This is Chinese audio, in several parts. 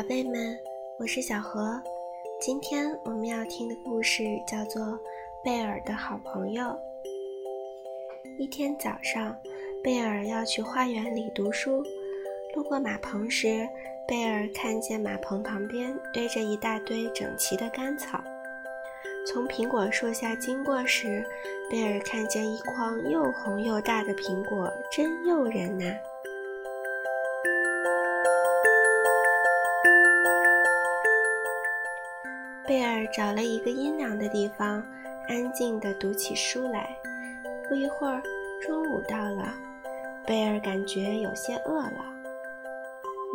宝贝们，我是小何。今天我们要听的故事叫做《贝尔的好朋友》。一天早上，贝尔要去花园里读书，路过马棚时，贝尔看见马棚旁边堆着一大堆整齐的干草。从苹果树下经过时，贝尔看见一筐又红又大的苹果，真诱人呐！找了一个阴凉的地方，安静地读起书来。不一会儿，中午到了，贝尔感觉有些饿了。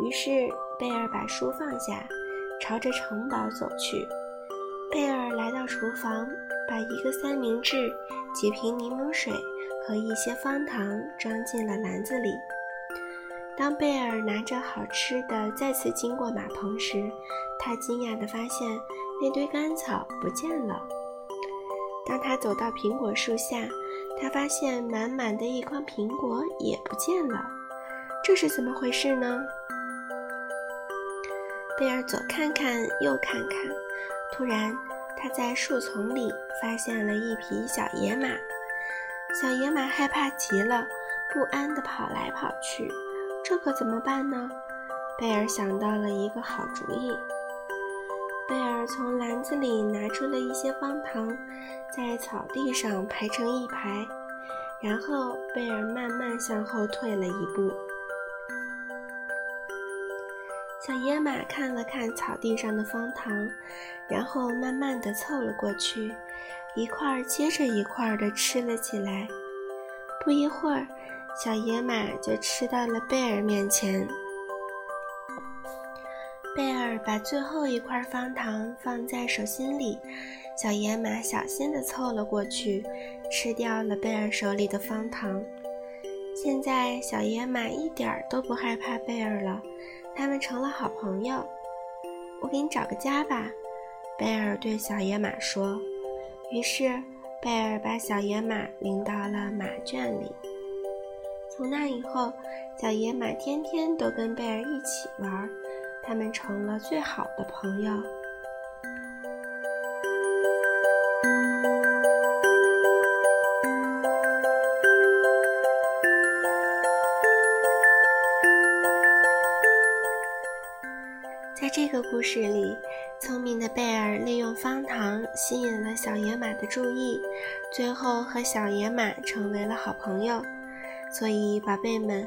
于是，贝尔把书放下，朝着城堡走去。贝尔来到厨房，把一个三明治、几瓶柠檬水和一些方糖装进了篮子里。当贝尔拿着好吃的再次经过马棚时，他惊讶地发现。那堆干草不见了。当他走到苹果树下，他发现满满的一筐苹果也不见了。这是怎么回事呢？贝尔左看看，右看看，突然他在树丛里发现了一匹小野马。小野马害怕极了，不安地跑来跑去。这可怎么办呢？贝尔想到了一个好主意。贝尔从篮子里拿出了一些方糖，在草地上排成一排，然后贝尔慢慢向后退了一步。小野马看了看草地上的方糖，然后慢慢地凑了过去，一块接着一块地吃了起来。不一会儿，小野马就吃到了贝尔面前。贝尔把最后一块方糖放在手心里，小野马小心地凑了过去，吃掉了贝尔手里的方糖。现在，小野马一点儿都不害怕贝尔了，他们成了好朋友。我给你找个家吧，贝尔对小野马说。于是，贝尔把小野马领到了马圈里。从那以后，小野马天天都跟贝尔一起玩。他们成了最好的朋友。在这个故事里，聪明的贝尔利用方糖吸引了小野马的注意，最后和小野马成为了好朋友。所以，宝贝们，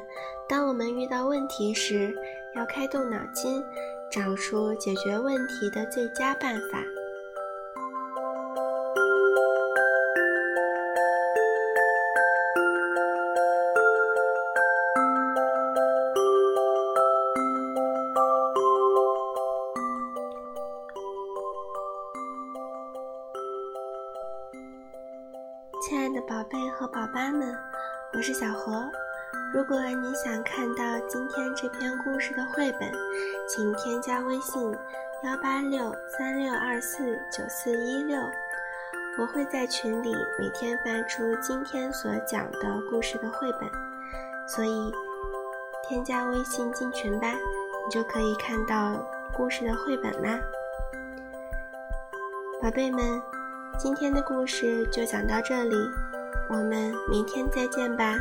当我们遇到问题时，要开动脑筋，找出解决问题的最佳办法。亲爱的宝贝和宝爸们，我是小何。如果你想看到今天这篇故事的绘本，请添加微信幺八六三六二四九四一六，我会在群里每天发出今天所讲的故事的绘本，所以添加微信进群吧，你就可以看到故事的绘本啦。宝贝们，今天的故事就讲到这里，我们明天再见吧。